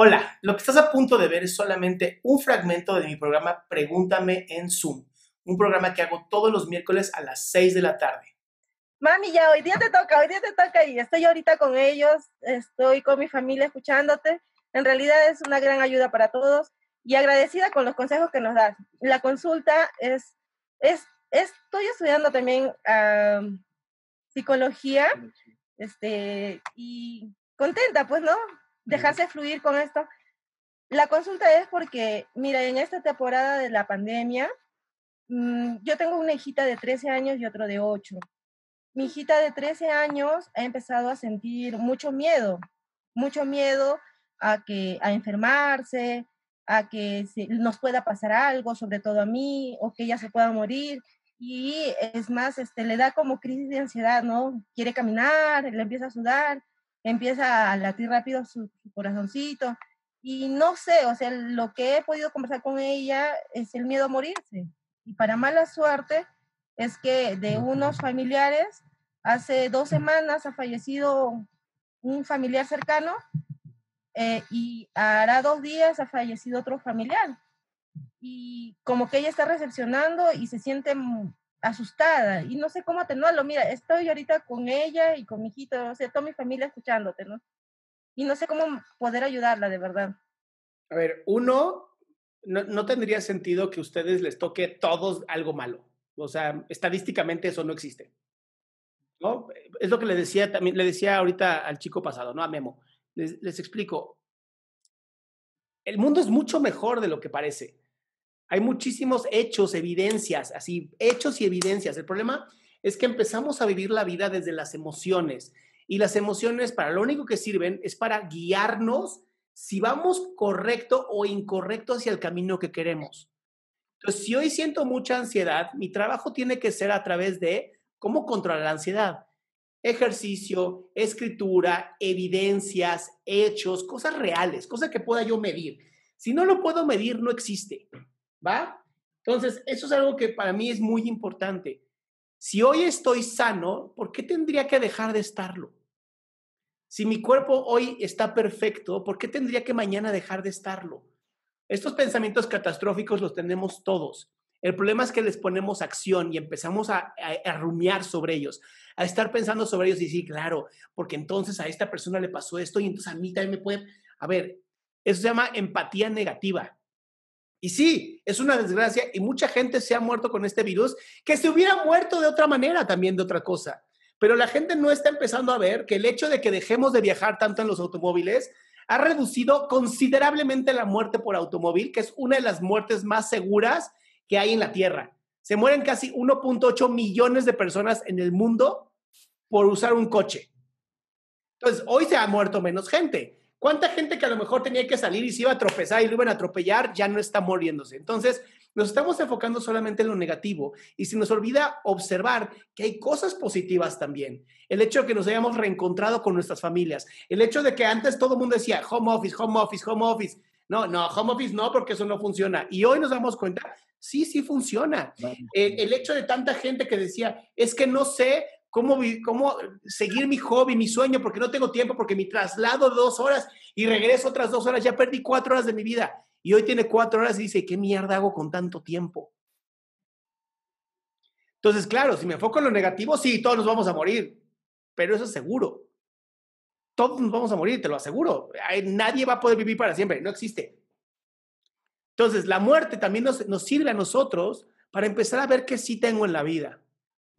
Hola, lo que estás a punto de ver es solamente un fragmento de mi programa Pregúntame en Zoom, un programa que hago todos los miércoles a las 6 de la tarde. Mami, ya hoy día te toca, hoy día te toca y estoy ahorita con ellos, estoy con mi familia escuchándote. En realidad es una gran ayuda para todos y agradecida con los consejos que nos das. La consulta es, es, estoy estudiando también psicología, este, y contenta, pues, ¿no? Dejarse fluir con esto. La consulta es porque, mira, en esta temporada de la pandemia, mm, yo tengo una hijita de 13 años y otro de 8. Mi hijita de 13 años ha empezado a sentir mucho miedo, mucho miedo a que a enfermarse, a que nos pueda pasar algo, sobre todo a mí, o que ella se pueda morir. Y es más, este, le da como crisis de ansiedad, ¿no? Quiere caminar, le empieza a sudar, empieza a latir rápido su, corazoncito. Y no sé, o sea, lo que he podido conversar con ella es el miedo a morirse. Y para mala suerte es que de unos familiares, hace dos semanas ha fallecido un familiar cercano eh, y hará dos días ha fallecido otro familiar. Y como que ella está recepcionando y se siente asustada y no sé cómo atenuarlo. Mira, estoy ahorita con ella y con mi hijito, o sea, toda mi familia escuchándote, ¿no? Y no sé cómo poder ayudarla de verdad. A ver, uno, no, no tendría sentido que a ustedes les toque todos algo malo. O sea, estadísticamente eso no existe. ¿No? Es lo que le decía también, le decía ahorita al chico pasado, ¿no? A Memo. Les, les explico. El mundo es mucho mejor de lo que parece. Hay muchísimos hechos, evidencias, así, hechos y evidencias. El problema es que empezamos a vivir la vida desde las emociones y las emociones para lo único que sirven es para guiarnos si vamos correcto o incorrecto hacia el camino que queremos. Entonces, si hoy siento mucha ansiedad, mi trabajo tiene que ser a través de cómo controlar la ansiedad. Ejercicio, escritura, evidencias, hechos, cosas reales, cosas que pueda yo medir. Si no lo puedo medir, no existe. ¿Va? Entonces, eso es algo que para mí es muy importante. Si hoy estoy sano, ¿por qué tendría que dejar de estarlo? Si mi cuerpo hoy está perfecto, ¿por qué tendría que mañana dejar de estarlo? Estos pensamientos catastróficos los tenemos todos. El problema es que les ponemos acción y empezamos a, a, rumiar sobre ellos, a estar pensando sobre ellos y decir, claro, porque entonces a esta persona le pasó esto y entonces a mí también me puede... A ver, eso se llama empatía negativa. Y sí, es una desgracia y mucha gente se ha muerto con este virus que se hubiera muerto de otra manera también de otra cosa. Pero la gente no está empezando a ver que el hecho de que dejemos de viajar tanto en los automóviles ha reducido considerablemente la muerte por automóvil, que es una de las muertes más seguras que hay en la Tierra. Se mueren casi 1.8 millones de personas en el mundo por usar un coche. Entonces, hoy se ha muerto menos gente, ¿Cuánta gente que a lo mejor tenía que salir y se iba a tropezar y lo iban a atropellar ya no está muriéndose? Entonces, nos estamos enfocando solamente en lo negativo y se nos olvida observar que hay cosas positivas también. El hecho de que nos hayamos reencontrado con nuestras familias, el hecho de que antes todo el mundo decía home office, home office, home office. No, no, home office no, porque eso no funciona. Y hoy nos damos cuenta, sí, sí funciona. El, el hecho de tanta gente que decía, es que no sé cómo, cómo seguir mi hobby, mi sueño, porque no tengo tiempo, porque mi traslado dos horas y regreso otras dos horas, ya perdí cuatro horas de mi vida. Y hoy tiene cuatro horas y dice, ¿qué mierda hago con tanto tiempo? Entonces, claro, si me enfoco en lo negativo, sí, todos nos vamos a morir, pero eso es seguro. Todos nos vamos a morir, te lo aseguro. Nadie va a poder vivir para siempre, no existe. Entonces, la muerte también nos sirve a nosotros para empezar a ver qué sí tengo en la vida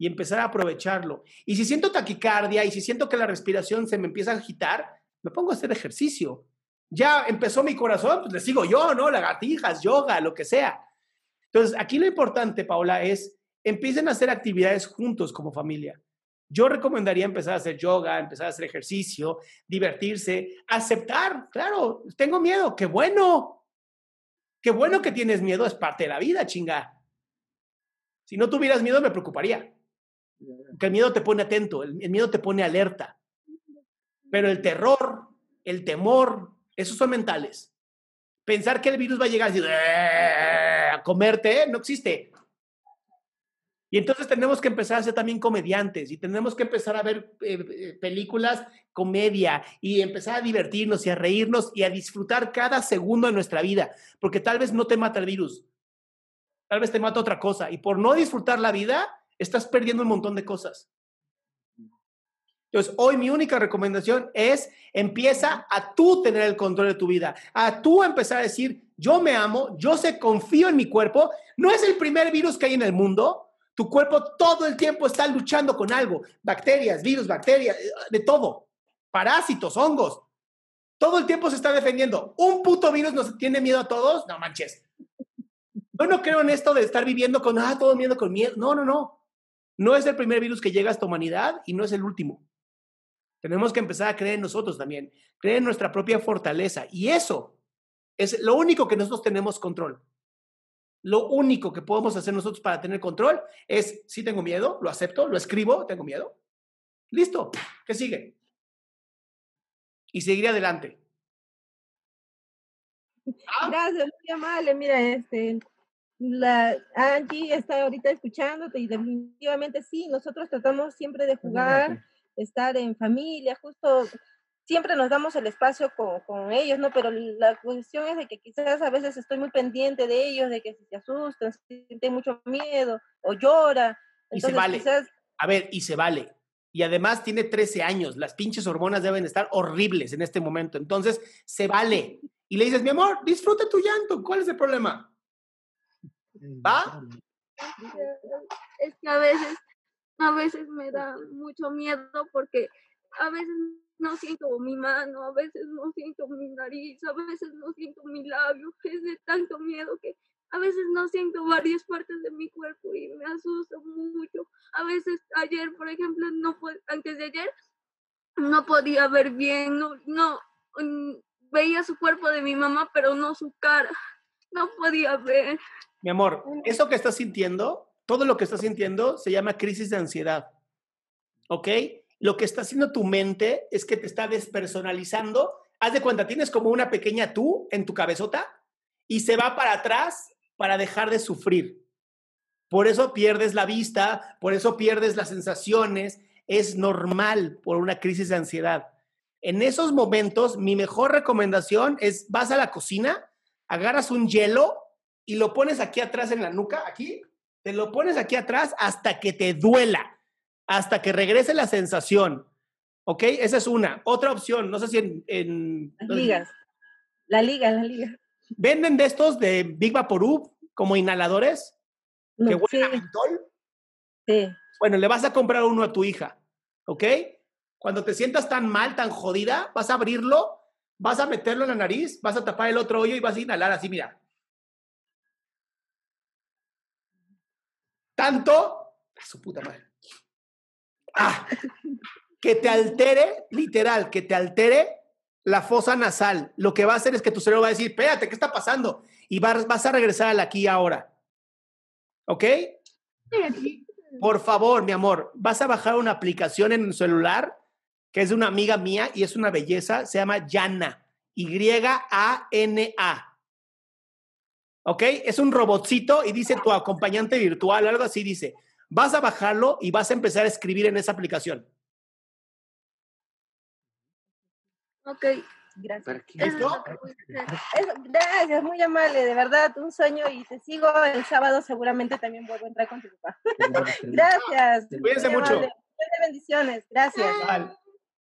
y empezar a aprovecharlo. Y si siento taquicardia y si siento que la respiración se me empieza a agitar, me pongo a hacer ejercicio. Ya empezó mi corazón, pues le sigo yo, ¿no? Lagartijas, yoga, lo que sea. Entonces, aquí lo importante, Paula, es empiecen a hacer actividades juntos como familia. Yo recomendaría empezar a hacer yoga, empezar a hacer ejercicio, divertirse, aceptar, claro, tengo miedo, qué bueno. Qué bueno que tienes miedo, es parte de la vida, chinga. Si no tuvieras miedo, me preocuparía. Que el miedo te pone atento, el, miedo te pone alerta. Pero el terror, el temor, esos son mentales. Pensar que el virus va a llegar a comerte, no existe. Y entonces tenemos que empezar a ser también comediantes y tenemos que empezar a ver eh, eh, películas comedia y empezar a divertirnos y a reírnos y a disfrutar cada segundo de nuestra vida, porque tal vez no te mata el virus, tal vez te mata otra cosa y por no disfrutar la vida estás perdiendo un montón de cosas. Entonces, hoy mi única recomendación es empieza a tú tener el control de tu vida, a tú empezar a decir, yo me amo, yo sé, confío en mi cuerpo, no es el primer virus que hay en el mundo, tu cuerpo todo el tiempo está luchando con algo, bacterias, virus, bacterias, de todo, parásitos, hongos. Todo el tiempo se está defendiendo. ¿Un puto virus nos tiene miedo a todos? No manches. Yo no creo en esto de estar viviendo con, ah, todo miedo con miedo. No, no, no. No es el primer virus que llega a esta humanidad y no es el último. Tenemos que empezar a creer en nosotros también, creer en nuestra propia fortaleza. Y eso es lo único que nosotros tenemos control. Lo único que podemos hacer nosotros para tener control es, si tengo miedo, lo acepto, lo escribo, tengo miedo. Listo, ¿qué sigue? Y seguiré adelante. Gracias, muy amable. Mira, este, la Angie está ahorita escuchándote y definitivamente sí, nosotros tratamos siempre de jugar, estar en familia, justo siempre nos damos el espacio con, con, ellos, ¿no? Pero la cuestión es de que quizás a veces estoy muy pendiente de ellos, de que se asustan, sienten mucho miedo o llora. y se vale. A ver, y se vale. Y además tiene 13 años, las pinches hormonas deben estar horribles en este momento. Entonces, se vale. Y le dices, mi amor, disfruta tu llanto, ¿cuál es el problema? ¿Va? Es que a veces, a veces me da mucho miedo porque a veces no siento mi mano, a veces no siento mi nariz, a veces no siento mi labio, es de tanto miedo que a veces no siento varias partes de mi cuerpo y me asusta mucho. A veces ayer, por ejemplo, no antes de ayer no podía ver bien, no, no mm, veía su cuerpo de mi mamá, pero no su cara. No podía ver. Mi amor, eso que estás sintiendo, todo lo que estás sintiendo se llama crisis de ansiedad. ¿Ok? lo que está haciendo tu mente es que te está despersonalizando. Haz de cuenta, tienes como una pequeña tú en tu cabezota y se va para atrás para dejar de sufrir. Por eso pierdes la vista, por eso pierdes las sensaciones. Es normal por una crisis de ansiedad. En esos momentos, mi mejor recomendación es vas a la cocina, agarras un hielo y lo pones aquí atrás en la nuca, aquí, te lo pones aquí atrás hasta que te duela hasta que regrese la sensación. ¿Ok? Esa es una. Otra opción, no sé si en... Las ligas. La liga, la liga. ¿Venden de estos de Big Vaporub como inhaladores? que huelen a mentol. Sí. Bueno, le vas a comprar uno a tu hija. ¿Ok? Cuando te sientas tan mal, tan jodida, vas a abrirlo, vas a meterlo en la nariz, vas a tapar el otro hoyo y vas a inhalar así, mira. Tanto, su puta madre. Ah, que te altere, literal, que te altere la fosa nasal. Lo que va a hacer es que tu cerebro va a decir, espérate, ¿qué está pasando? Y vas, vas a regresar al aquí ahora. ¿Ok? Por favor, mi amor, vas a bajar una aplicación en el celular que es de una amiga mía y es una belleza, se llama Yana, Y-A-N-A. ¿Ok? Es un robotcito y dice tu acompañante virtual, algo así dice. Vas a bajarlo y vas a empezar a escribir en esa aplicación. Ok, gracias. gracias, muy amable, de verdad, un sueño y te sigo el sábado, seguramente también vuelvo a entrar con tu papá. gracias. Cuídense mucho. Bendiciones, gracias.